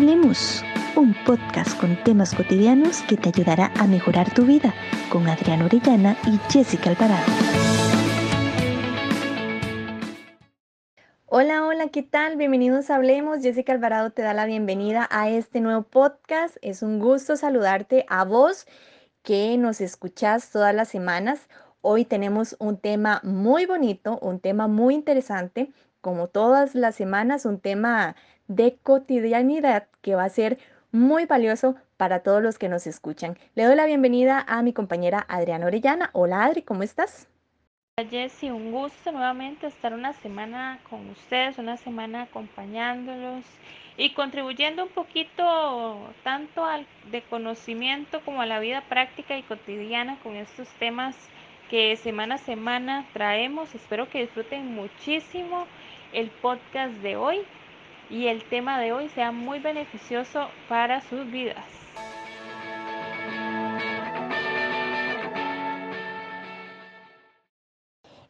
Hablemos, un podcast con temas cotidianos que te ayudará a mejorar tu vida con Adriana Orellana y Jessica Alvarado. Hola, hola, ¿qué tal? Bienvenidos a Hablemos. Jessica Alvarado te da la bienvenida a este nuevo podcast. Es un gusto saludarte a vos que nos escuchás todas las semanas. Hoy tenemos un tema muy bonito, un tema muy interesante, como todas las semanas, un tema de cotidianidad que va a ser muy valioso para todos los que nos escuchan. Le doy la bienvenida a mi compañera Adriana Orellana. Hola Adri, ¿cómo estás? Hola Jessy, un gusto nuevamente estar una semana con ustedes, una semana acompañándolos y contribuyendo un poquito tanto al de conocimiento como a la vida práctica y cotidiana con estos temas que semana a semana traemos. Espero que disfruten muchísimo el podcast de hoy y el tema de hoy sea muy beneficioso para sus vidas.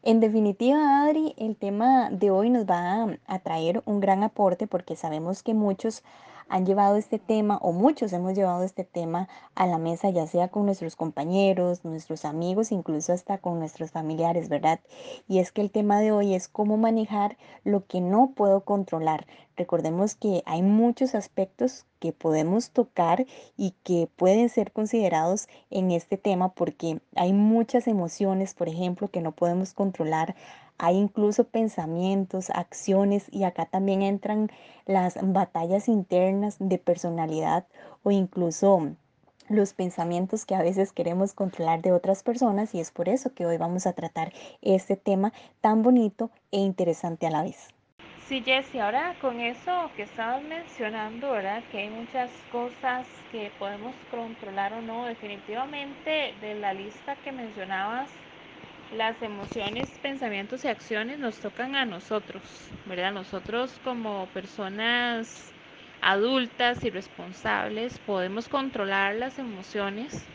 En definitiva, Adri, el tema de hoy nos va a, traer un gran aporte porque sabemos que muchos han llevado este tema o muchos hemos llevado este tema a la mesa, ya sea con nuestros compañeros, nuestros amigos, incluso hasta con nuestros familiares, ¿verdad? Y es que el tema de hoy es cómo manejar lo que no puedo controlar. Recordemos que hay muchos aspectos que podemos tocar y que pueden ser considerados en este tema porque hay muchas emociones, por ejemplo, que no podemos controlar hay incluso pensamientos, acciones y acá también entran las batallas internas de personalidad o incluso los pensamientos que a veces queremos controlar de otras personas y es por eso que hoy vamos a tratar este tema tan bonito e interesante a la vez. Sí, Jessy, ahora con eso que estabas mencionando, ¿verdad? Que hay muchas cosas que podemos controlar o no, definitivamente de la lista que mencionabas las emociones, pensamientos y acciones nos tocan a nosotros, ¿verdad? Nosotros como personas adultas y responsables podemos controlar las emociones,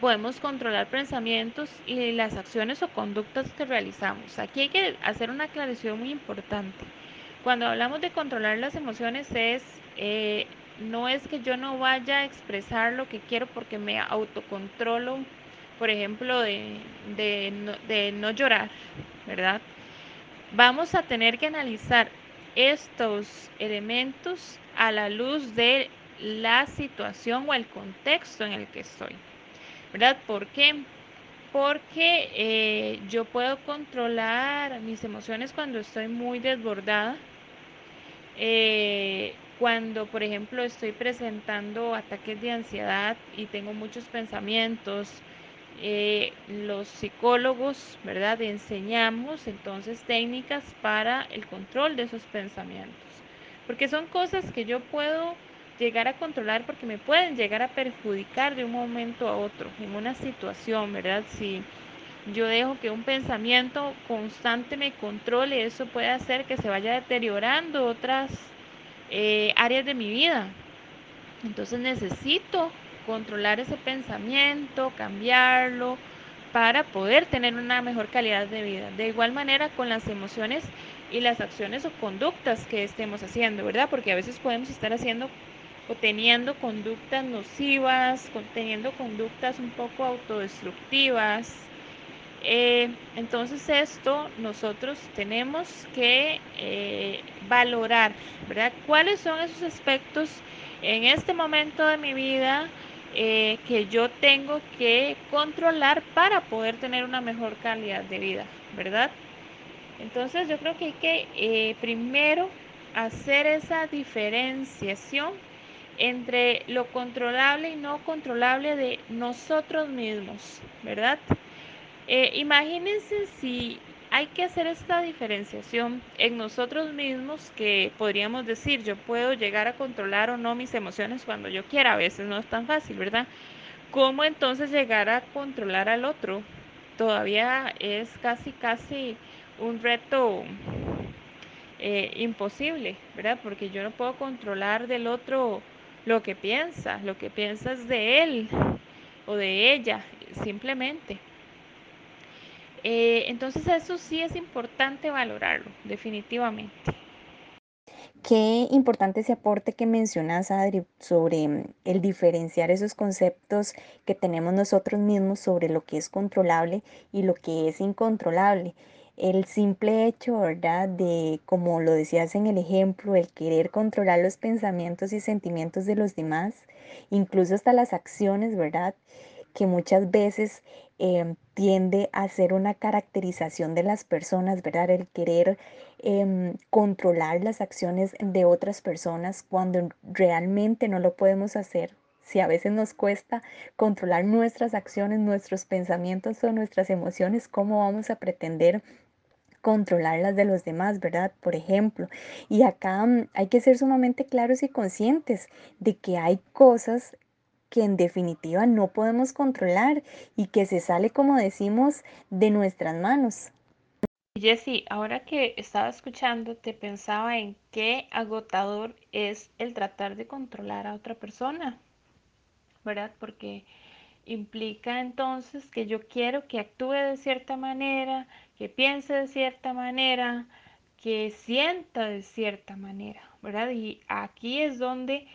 podemos controlar pensamientos y las acciones o conductas que realizamos. Aquí hay que hacer una aclaración muy importante. Cuando hablamos de controlar las emociones es eh, no es que yo no vaya a expresar lo que quiero porque me autocontrolo por ejemplo, de, no, llorar, ¿verdad? Vamos a tener que analizar estos elementos a la luz de la situación o el contexto en el que estoy. ¿Verdad? ¿Por qué? Porque eh, yo puedo controlar mis emociones cuando estoy muy desbordada. Eh, cuando, por ejemplo, estoy presentando ataques de ansiedad y tengo muchos pensamientos, eh, los psicólogos, ¿verdad? Enseñamos entonces técnicas para el control de esos pensamientos, porque son cosas que yo puedo llegar a controlar porque me pueden llegar a perjudicar de un momento a otro en una situación, ¿verdad? Si yo dejo que un pensamiento constante me controle, eso puede hacer que se vaya deteriorando otras eh, áreas de mi vida. Entonces necesito controlar ese pensamiento, cambiarlo, para poder tener una mejor calidad de vida. De igual manera con las emociones y las acciones o conductas que estemos haciendo, ¿verdad? Porque a veces podemos estar haciendo o teniendo conductas nocivas, teniendo conductas un poco autodestructivas. Eh, entonces esto nosotros tenemos que eh, valorar, ¿verdad? ¿Cuáles son esos aspectos en este momento de mi vida eh, que yo tengo que controlar para poder tener una mejor calidad de vida, ¿verdad? Entonces yo creo que hay que eh, primero hacer esa diferenciación entre lo controlable y no controlable de nosotros mismos, ¿verdad? Eh, imagínense si hay que hacer esta diferenciación en nosotros mismos que podríamos decir, yo puedo llegar a controlar o no mis emociones cuando yo quiera, a veces no es tan fácil, ¿verdad? ¿Cómo entonces llegar a controlar al otro? Todavía es casi, casi un reto eh, imposible, ¿verdad? Porque yo no puedo controlar del otro lo que piensa, lo que piensas de él o de ella, simplemente. Eh, entonces eso sí es importante valorarlo, definitivamente. Qué importante ese aporte que mencionas, Adri, sobre mm, el diferenciar esos conceptos que tenemos nosotros mismos sobre lo que es controlable y lo que es incontrolable. El simple hecho, ¿verdad? De, como lo decías en el ejemplo, el querer controlar los pensamientos y sentimientos de los demás, incluso hasta las acciones, ¿verdad? Que muchas veces em, tiende a ser una caracterización de las personas, ¿verdad? El querer em, controlar las acciones de otras personas cuando realmente no lo podemos hacer. Si a veces nos cuesta controlar nuestras acciones, nuestros pensamientos o nuestras emociones, ¿cómo vamos a pretender controlar las de los demás, ¿verdad? Por ejemplo. Y acá mm, hay que ser sumamente claros y conscientes de que hay cosas que en definitiva no podemos controlar y que se sale, como decimos, de nuestras manos. Jessy, ahora que estaba escuchándote, pensaba en qué agotador es el tratar de controlar a otra persona, ¿verdad? Porque implica entonces que yo quiero que actúe de cierta manera, que piense de cierta manera, que sienta de cierta manera, ¿verdad? Y aquí es donde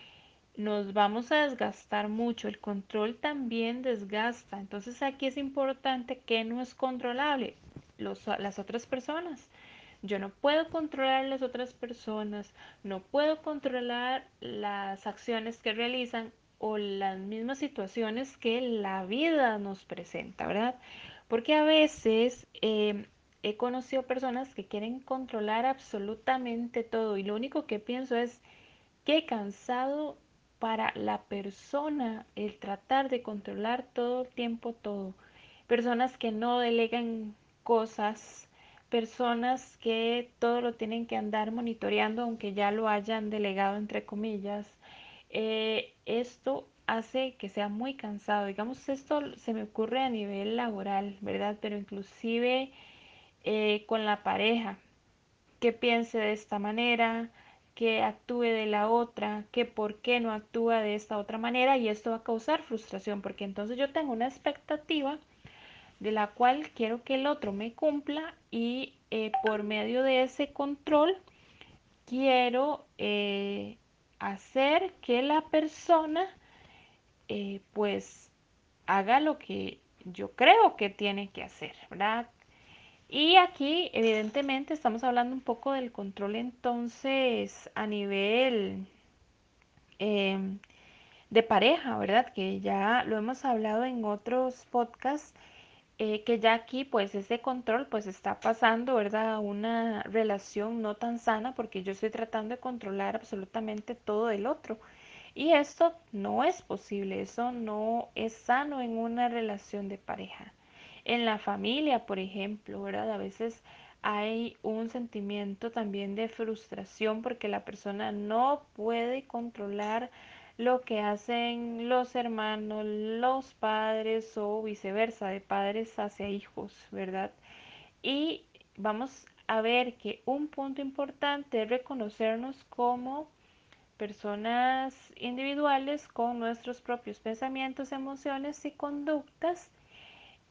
nos vamos a desgastar mucho. El control también desgasta. Entonces aquí es importante que no es controlable los, las otras personas. Yo no puedo controlar las otras personas, no puedo controlar las acciones que realizan o las mismas situaciones que la vida nos presenta, ¿verdad? Porque a veces eh, he conocido personas que quieren controlar absolutamente todo y lo único que pienso es, qué cansado para la persona el tratar de controlar todo el tiempo todo. Personas que no delegan cosas, personas que todo lo tienen que andar monitoreando aunque ya lo hayan delegado entre comillas. Eh, esto hace que sea muy cansado. Digamos, esto se me ocurre a nivel laboral, ¿verdad? Pero inclusive eh, con la pareja, que piense de esta manera, que actúe de la otra, que por qué no actúa de esta otra manera y esto va a causar frustración porque entonces yo tengo una expectativa de la cual quiero que el otro me cumpla y eh, por medio de ese control quiero eh, hacer que la persona eh, pues haga lo que yo creo que tiene que hacer, ¿verdad? Y aquí, evidentemente, estamos hablando un poco del control entonces a nivel eh, de pareja, ¿verdad? Que ya lo hemos hablado en otros podcasts, eh, que ya aquí pues ese control pues está pasando, ¿verdad? Una relación no tan sana porque yo estoy tratando de controlar absolutamente todo el otro. Y esto no es posible, eso no es sano en una relación de pareja. En la familia, por ejemplo, ¿verdad? A veces hay un sentimiento también de frustración porque la persona no puede controlar lo que hacen los hermanos, los padres o viceversa, de padres hacia hijos, ¿verdad? Y vamos a ver que un punto importante es reconocernos como personas individuales con nuestros propios pensamientos, emociones y conductas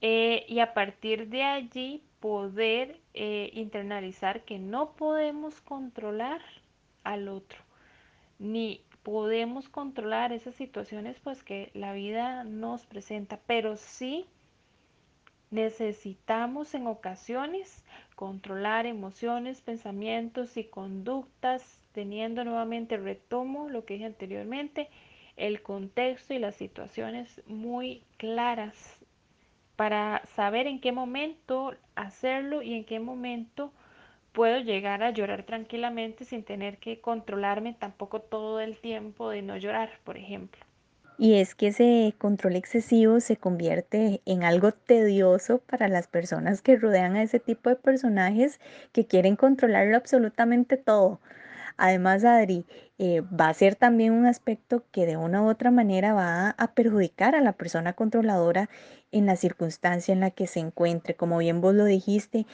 eh, y a partir de allí poder eh, internalizar que no podemos controlar al otro, ni podemos controlar esas situaciones pues que la vida nos presenta, pero sí necesitamos en ocasiones controlar emociones, pensamientos y conductas, teniendo nuevamente, retomo lo que dije anteriormente, el contexto y las situaciones muy claras para saber en qué momento hacerlo y en qué momento puedo llegar a llorar tranquilamente sin tener que controlarme tampoco todo el tiempo de no llorar, por ejemplo. Y es que ese control excesivo se convierte en algo tedioso para las personas que rodean a ese tipo de personajes que quieren controlarlo absolutamente todo. Además, Adri, eh, va a ser también un aspecto que de una u otra manera va a perjudicar a la persona controladora en la circunstancia en la que se encuentre, como bien vos lo dijiste,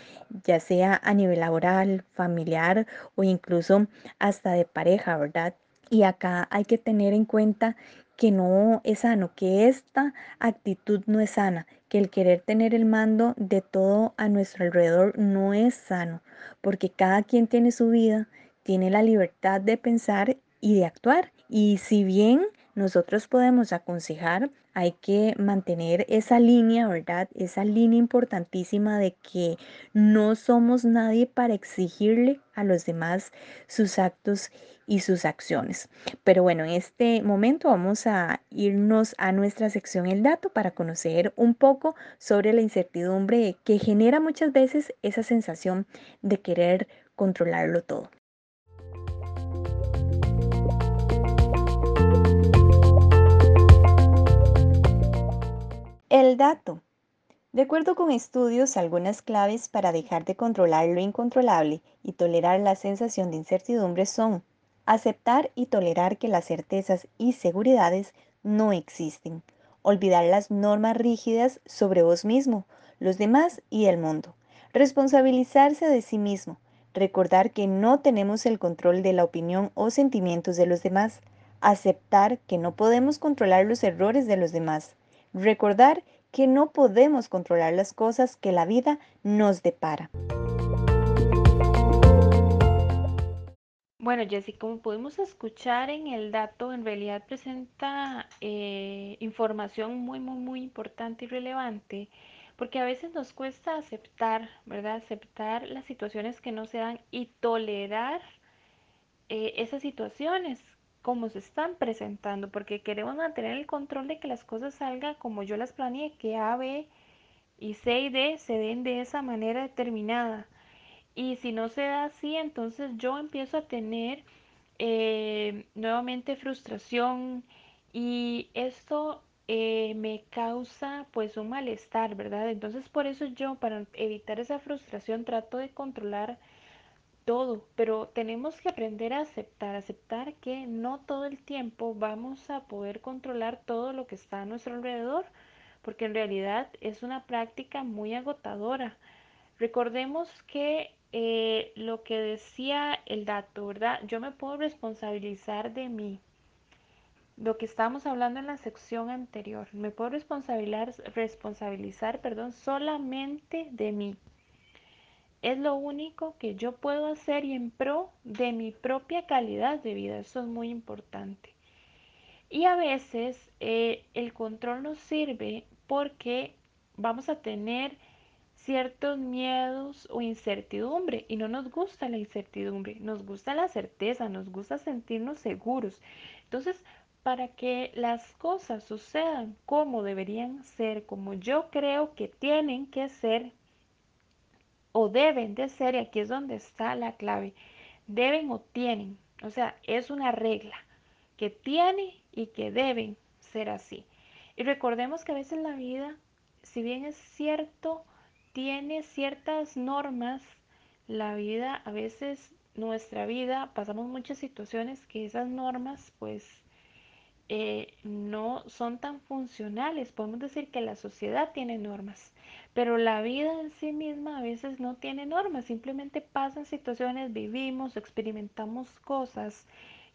ya sea a nivel laboral, familiar o incluso hasta de pareja, ¿verdad? Y acá hay que tener en cuenta que no es sano, que esta actitud no es sana, que el querer tener el mando de todo a nuestro alrededor no es sano, porque cada quien tiene su vida, tiene la libertad de pensar y de actuar. Y si bien nosotros podemos aconsejar, hay que mantener esa línea, ¿verdad? Esa línea importantísima de que no somos nadie para exigirle a los demás sus actos y sus acciones. Pero bueno, en este momento vamos a irnos a nuestra sección El dato para conocer un poco sobre la incertidumbre que genera muchas veces esa sensación de querer controlarlo todo. Dato. De acuerdo con estudios, algunas claves para dejar de controlar lo incontrolable y tolerar la sensación de incertidumbre son aceptar y tolerar que las certezas y seguridades no existen, olvidar las normas rígidas sobre vos mismo, los demás y el mundo, responsabilizarse de sí mismo, recordar que no tenemos el control de la opinión o sentimientos de los demás, aceptar que no podemos controlar los errores de los demás, recordar que no podemos controlar las cosas que la vida nos depara. Bueno, Jessy, como pudimos escuchar en el dato, en realidad presenta eh, información muy, muy, muy importante y relevante, porque a veces nos cuesta aceptar, ¿verdad? Aceptar las situaciones que no se dan y tolerar eh, esas situaciones como se están presentando, porque queremos mantener el control de que las cosas salgan como yo las planeé, que A, B y C y D se den de esa manera determinada. Y si no se da así, entonces yo empiezo a tener eh, nuevamente frustración y esto eh, me causa pues un malestar, ¿verdad? Entonces por eso yo para evitar esa frustración trato de controlar todo, pero tenemos que aprender a aceptar, aceptar que no todo el tiempo vamos a poder controlar todo lo que está a nuestro alrededor, porque en realidad es una práctica muy agotadora. Recordemos que eh, lo que decía el dato, ¿verdad? Yo me puedo responsabilizar de mí. Lo que estábamos hablando en la sección anterior, me puedo responsabilizar, responsabilizar perdón, solamente de mí es lo único que yo puedo hacer y en pro de mi propia calidad de vida. Eso es muy importante. Y a veces eh, el control nos sirve porque vamos a tener ciertos miedos o incertidumbre y no nos gusta la incertidumbre, nos gusta la certeza, nos gusta sentirnos seguros. Entonces, para que las cosas sucedan como deberían ser, como yo creo que tienen que ser, o deben de ser, y aquí es donde está la clave, deben o tienen, o sea, es una regla que tiene y que deben ser así. Y recordemos que a veces la vida, si bien es cierto, tiene ciertas normas, la vida, a veces nuestra vida, pasamos muchas situaciones que esas normas pues eh, no son tan funcionales. Podemos decir que la sociedad tiene normas, pero la vida en sí misma a veces no tiene normas. Simplemente pasan situaciones, vivimos, experimentamos cosas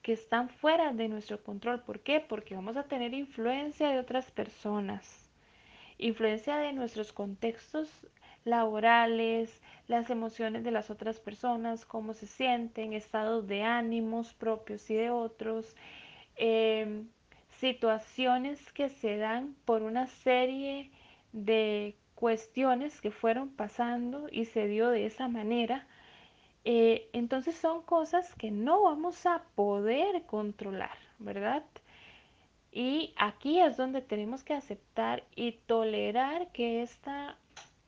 que están fuera de nuestro control. ¿Por qué? Porque vamos a tener influencia de otras personas, influencia de nuestros contextos laborales, las emociones de las otras personas, cómo se sienten, estados de ánimos propios y de otros. Eh, situaciones que se dan por una serie de cuestiones que fueron pasando y se dio de esa manera. Eh, entonces son cosas que no vamos a poder controlar, ¿verdad? Y aquí es donde tenemos que aceptar y tolerar que esta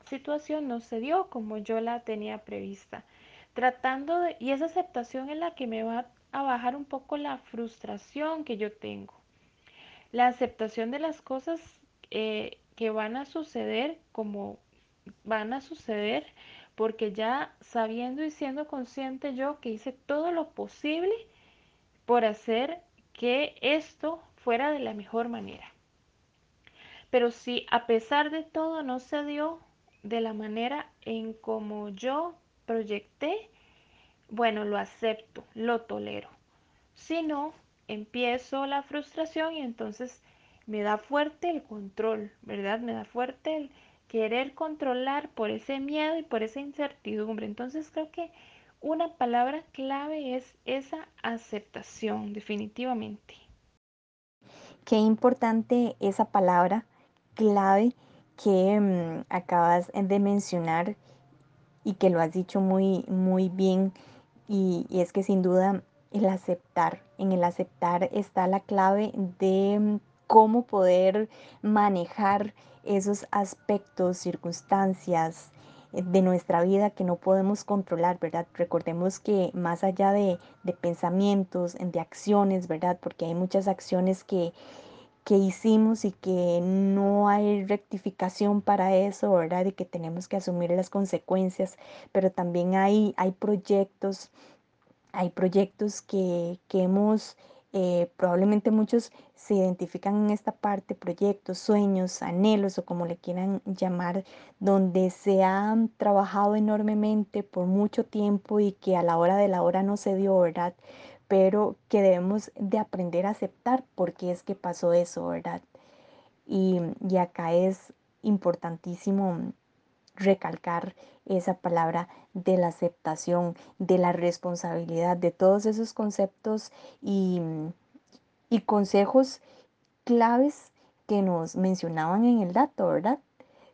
situación no se dio como yo la tenía prevista. Tratando de, y esa aceptación es la que me va a bajar un poco la frustración que yo tengo la aceptación de las cosas eh, que van a suceder como van a suceder porque ya sabiendo y siendo consciente yo que hice todo lo posible por hacer que esto fuera de la mejor manera. Pero si a pesar de todo no se dio de la manera en como yo proyecté, bueno, lo acepto, lo tolero. Si no, empiezo la frustración y entonces me da fuerte el control, ¿verdad? Me da fuerte el querer controlar por ese miedo y por esa incertidumbre. Entonces creo que Una palabra clave es esa aceptación, definitivamente. Qué importante esa palabra clave que mm, acabas de mencionar y que lo has dicho muy, muy bien. Y, y es que sin duda el aceptar, en el aceptar está la clave de mm, cómo poder manejar esos aspectos, circunstancias eh, de nuestra vida que no podemos controlar, ¿verdad? Recordemos que más allá de, de pensamientos, de acciones, ¿verdad? Porque hay muchas acciones que que hicimos y que no hay rectificación para eso, ¿verdad? Y que tenemos que asumir las consecuencias, pero también hay, hay proyectos, hay proyectos que, que hemos, eh, probablemente muchos se identifican en esta parte, proyectos, sueños, anhelos o como le quieran llamar, donde se han trabajado enormemente por mucho tiempo y que a la hora de la hora no se dio, ¿verdad? Pero que debemos de aprender a aceptar por qué es que pasó eso, ¿verdad? Y, y acá es importantísimo recalcar esa palabra de la aceptación, de la responsabilidad, de todos esos conceptos y, y consejos claves que nos mencionaban en el dato, ¿verdad?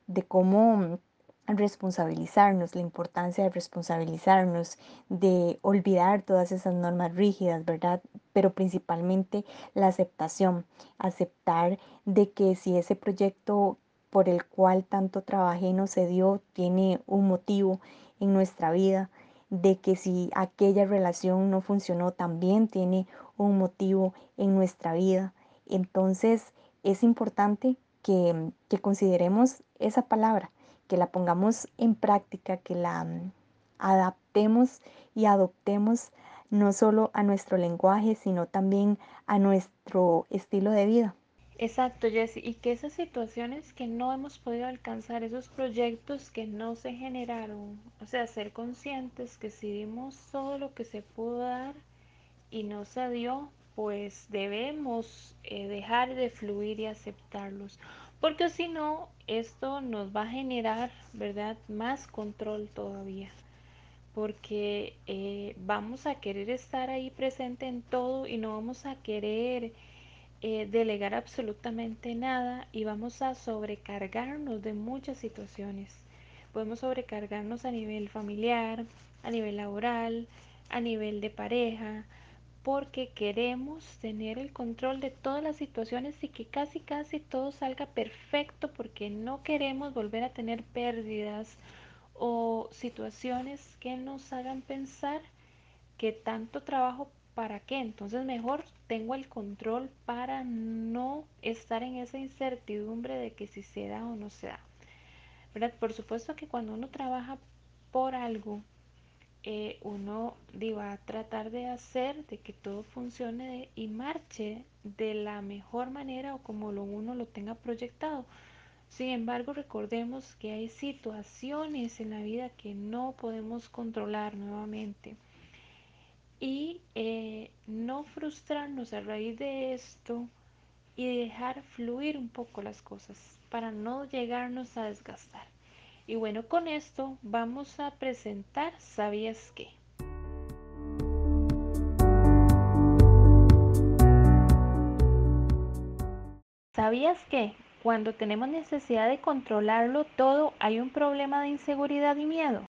De cómo responsabilizarnos, la importancia de responsabilizarnos, de olvidar todas esas normas rígidas, ¿verdad? Pero principalmente la aceptación, aceptar de que si ese proyecto por el cual tanto trabajé no se dio, tiene un motivo en nuestra vida, de que si aquella relación no funcionó, también tiene un motivo en nuestra vida. Entonces es importante que, que consideremos esa palabra, que la pongamos en práctica, que la mm, adaptemos y adoptemos no solo a nuestro lenguaje, sino también a nuestro estilo de vida. Exacto, Jessy, y que esas situaciones que no hemos podido alcanzar, esos proyectos que no se generaron, o sea, ser conscientes que si dimos todo lo que se pudo dar y no se dio, pues debemos eh, dejar de fluir y aceptarlos, porque si no, esto nos va a generar, ¿verdad?, más control todavía, porque eh, vamos a querer estar ahí presente en todo y no vamos a querer eh, delegar absolutamente nada y vamos a sobrecargarnos de muchas situaciones. Podemos sobrecargarnos a nivel familiar, a nivel laboral, a nivel de pareja, porque queremos tener el control de todas las situaciones y que casi casi todo salga perfecto porque no queremos volver a tener pérdidas o situaciones que nos hagan pensar que tanto trabajo para qué. Entonces mejor tengo el control para no estar en esa incertidumbre de que si se da o no se da. ¿Verdad? Por supuesto que cuando uno trabaja por algo, eh, uno va a tratar de hacer de que todo funcione y marche de la mejor manera o como lo uno lo tenga proyectado. Sin embargo, recordemos que hay situaciones en la vida que no podemos controlar nuevamente y eh, no frustrarnos a raíz de esto y dejar fluir un poco las cosas para no llegarnos a desgastar. Y bueno, con esto vamos a presentar ¿Sabías qué? ¿Sabías que cuando tenemos necesidad de controlarlo todo hay un problema de inseguridad y miedo?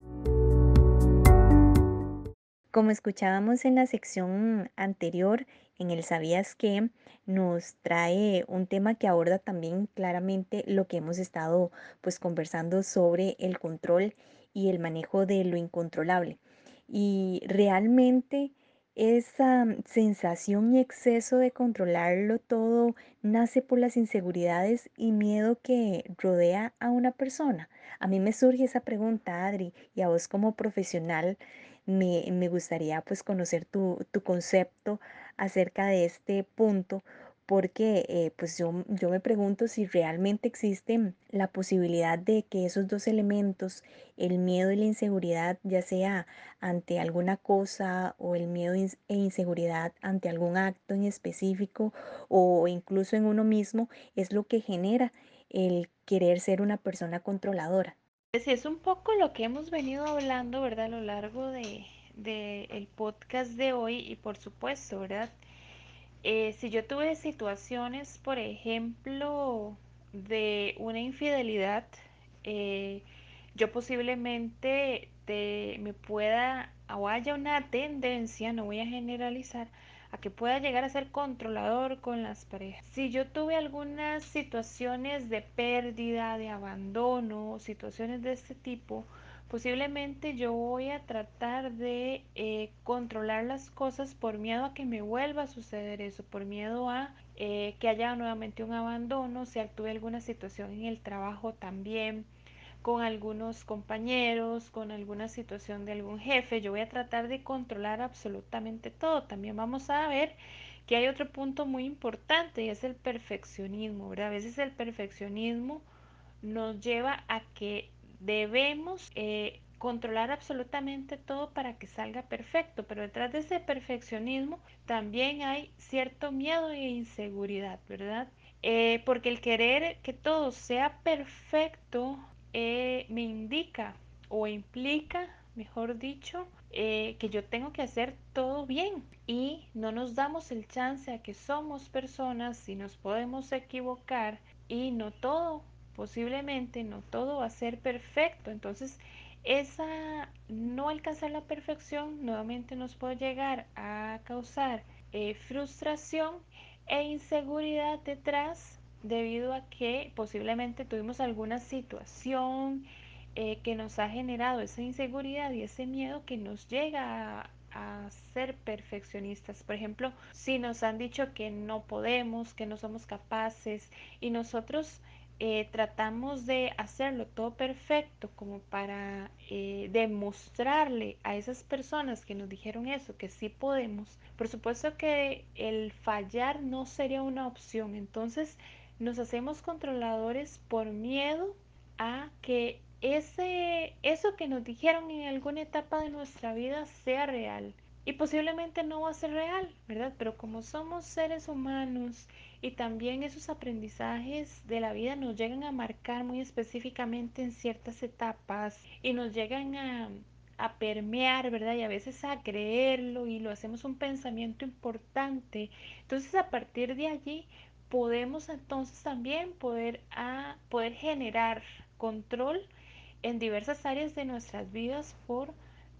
Como escuchábamos en la sección anterior, en el ¿Sabías qué? nos trae un tema que aborda también claramente lo que hemos estado pues conversando sobre el control y el manejo de lo incontrolable. Y realmente esa sensación y exceso de controlarlo todo nace por las inseguridades y miedo que rodea a una persona. A mí me surge esa pregunta, Adri, y a vos como profesional me, me gustaría pues conocer tu, tu concepto acerca de este punto porque eh, pues yo, yo me pregunto si realmente existe la posibilidad de que esos dos elementos, el miedo y la inseguridad, ya sea ante alguna cosa o el miedo e inseguridad ante algún acto en específico o incluso en uno mismo, es lo que genera el querer ser una persona controladora. Sí, es un poco lo que hemos venido hablando, ¿verdad? A lo largo de, del podcast de hoy y por supuesto, ¿verdad? Eh, si yo tuve situaciones, por ejemplo, de una infidelidad, eh, yo posiblemente te, me pueda o haya una tendencia, no voy a generalizar, a que pueda llegar a ser controlador con las parejas. Si yo tuve algunas situaciones de pérdida, de abandono, situaciones de este tipo, posiblemente yo voy a tratar de eh, controlar las cosas por miedo a que me vuelva a suceder eso, por miedo a eh, que haya nuevamente un abandono, si tuve alguna situación en el trabajo también con algunos compañeros, con alguna situación de algún jefe. Yo voy a tratar de controlar absolutamente todo. También vamos a ver que hay otro punto muy importante y es el perfeccionismo, ¿verdad? A veces el perfeccionismo nos lleva a que debemos eh, controlar absolutamente todo para que salga perfecto, pero detrás de ese perfeccionismo también hay cierto miedo e inseguridad, ¿verdad? Eh, porque el querer que todo sea perfecto eh, me indica o implica, mejor dicho, eh, que yo tengo que hacer todo bien y no nos damos el chance a que somos personas y nos podemos equivocar y no todo, posiblemente no todo va a ser perfecto. Entonces, esa no alcanzar la perfección nuevamente nos puede llegar a causar eh, frustración e inseguridad detrás debido a que posiblemente tuvimos alguna situación eh, que nos ha generado esa inseguridad y ese miedo que nos llega a, a ser perfeccionistas. Por ejemplo, si nos han dicho que no podemos, que no somos capaces y nosotros eh, tratamos de hacerlo todo perfecto como para eh, demostrarle a esas personas que nos dijeron eso, que sí podemos, por supuesto que el fallar no sería una opción. Entonces nos hacemos controladores por miedo a que ese, eso que nos dijeron en alguna etapa de nuestra vida sea real. Y posiblemente no va a ser real, ¿verdad? Pero como somos seres humanos y también esos aprendizajes de la vida nos llegan a marcar muy específicamente en ciertas etapas y nos llegan a, a permear, ¿verdad? Y a veces a creerlo y lo hacemos un pensamiento importante. Entonces a partir de allí podemos entonces también poder, a, poder generar control en diversas áreas de nuestras vidas por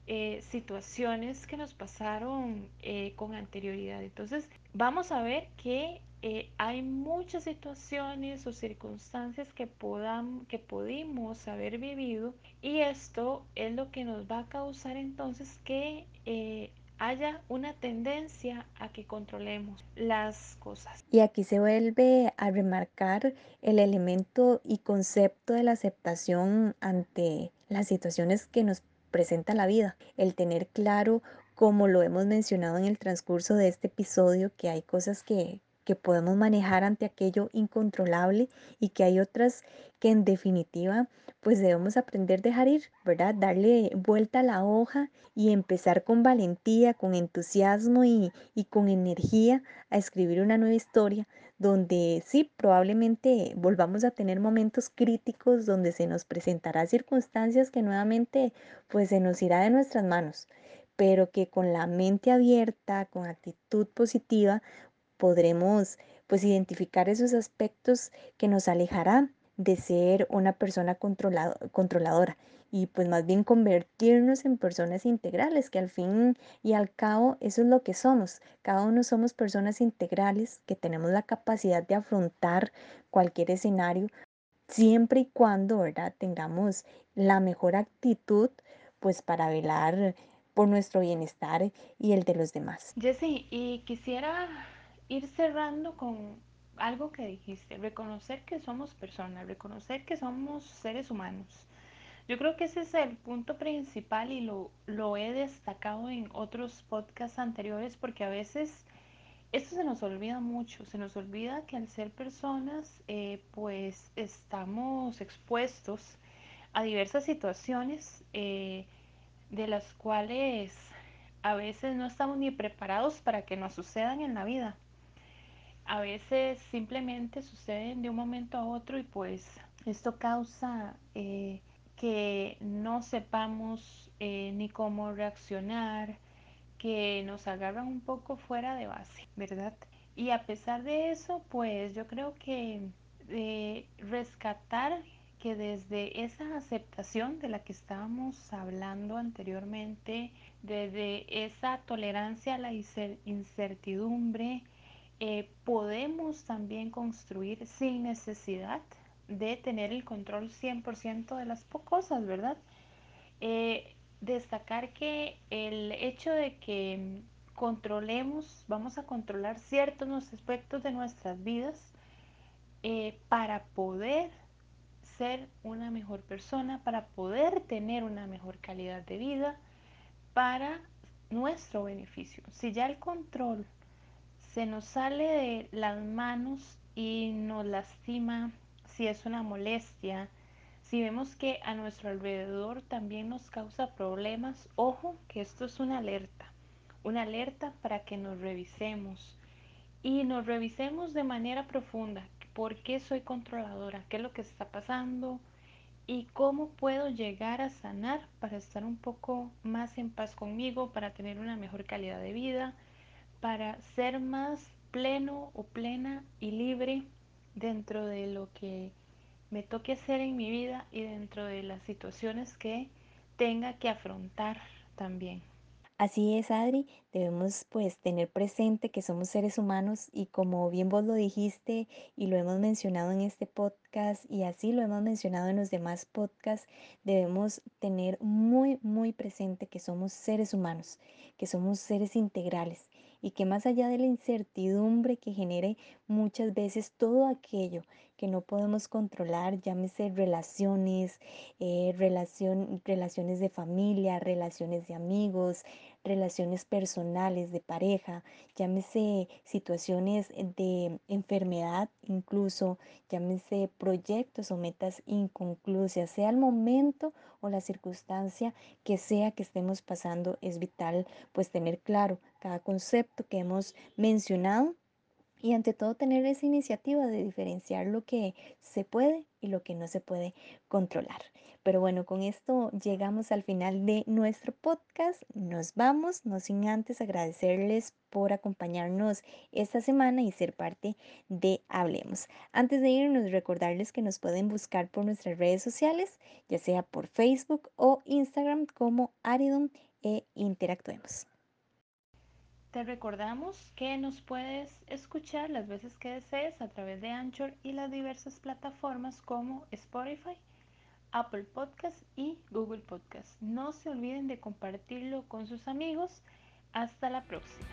eh, situaciones que nos pasaron eh, con anterioridad. Entonces, vamos a ver que eh, hay muchas situaciones o circunstancias que, podam, que pudimos haber vivido y esto es lo que nos va a causar entonces que haya una tendencia a que controlemos las cosas. Y aquí se vuelve a remarcar el elemento y concepto de la aceptación ante las situaciones que nos presenta la vida. El tener claro, como lo hemos mencionado en el transcurso de este episodio, que hay cosas que, que podemos manejar ante aquello incontrolable y que hay otras que en definitiva pues debemos aprender a dejar ir, ¿verdad? Darle vuelta a la hoja y empezar con valentía, con entusiasmo y, y con energía a escribir una nueva historia donde sí, probablemente volvamos a tener momentos críticos donde se nos presentará circunstancias que nuevamente pues se nos irá de nuestras manos, pero que con la mente abierta, con actitud positiva, podremos pues identificar esos aspectos que nos alejarán de ser una persona controlado, controladora y pues más bien convertirnos en personas integrales, que al fin y al cabo eso es lo que somos. Cada uno somos personas integrales que tenemos la capacidad de afrontar cualquier escenario siempre y cuando, ¿verdad?, tengamos la mejor actitud pues para velar por nuestro bienestar y el de los demás. Jessy, y quisiera ir cerrando con algo que dijiste, reconocer que somos personas, reconocer que somos seres humanos. Yo creo que ese es el punto principal y lo, lo he destacado en otros podcasts anteriores porque a veces esto se nos olvida mucho, se nos olvida que al ser personas eh, pues estamos expuestos a diversas situaciones eh, de las cuales a veces no estamos ni preparados para que nos sucedan en la vida. A veces simplemente suceden de un momento a otro y pues esto causa eh, que no sepamos eh, ni cómo reaccionar, que nos agarran un poco fuera de base, ¿verdad? Y a pesar de eso, pues yo creo que eh, rescatar que desde esa aceptación de la que estábamos hablando anteriormente, desde esa tolerancia a la incertidumbre, eh, podemos también construir sin necesidad de tener el control 100% de las cosas, ¿verdad? Eh, destacar que el hecho de que controlemos, vamos a controlar ciertos aspectos de nuestras vidas eh, para poder ser una mejor persona, para poder tener una mejor calidad de vida, para nuestro beneficio. Si ya el control se nos sale de las manos y nos lastima, si es una molestia, si vemos que a nuestro alrededor también nos causa problemas, ojo que esto es una alerta, una alerta para que nos revisemos y nos revisemos de manera profunda. ¿Por qué soy controladora? ¿Qué es lo que está pasando? ¿Y cómo puedo llegar a sanar para estar un poco más en paz conmigo, para tener una mejor calidad de vida, para ser más pleno o plena y libre dentro de lo que me toque hacer en mi vida y dentro de las situaciones que tenga que afrontar también. Así es, Adri, debemos pues tener presente que somos seres humanos y como bien vos lo dijiste y lo hemos mencionado en este podcast y así lo hemos mencionado en los demás podcasts, debemos tener muy, muy presente que somos seres humanos, que somos seres integrales y que más allá de la incertidumbre que genere muchas veces todo aquello que no podemos controlar, llámese relaciones, eh, relaciones de familia, relaciones de amigos, relaciones personales, de pareja, llámese situaciones de enfermedad incluso, llámese proyectos o metas inconclusas, sea el momento o la circunstancia que sea que estemos pasando, es vital pues tener claro cada concepto que hemos mencionado y ante todo tener esa iniciativa de diferenciar lo que se puede y lo que no se puede controlar. Pero bueno, con esto llegamos al final de nuestro podcast. Nos vamos, no sin antes agradecerles por acompañarnos esta semana y ser parte de Hablemos. Antes de irnos, recordarles que nos pueden buscar por nuestras redes sociales, ya sea por Facebook o Instagram como Aridon e Interactuemos. Te recordamos que nos puedes escuchar las veces que desees a través de Anchor y las diversas plataformas como Spotify, Apple Podcast y Google Podcast. No se olviden de compartirlo con sus amigos. Hasta la próxima.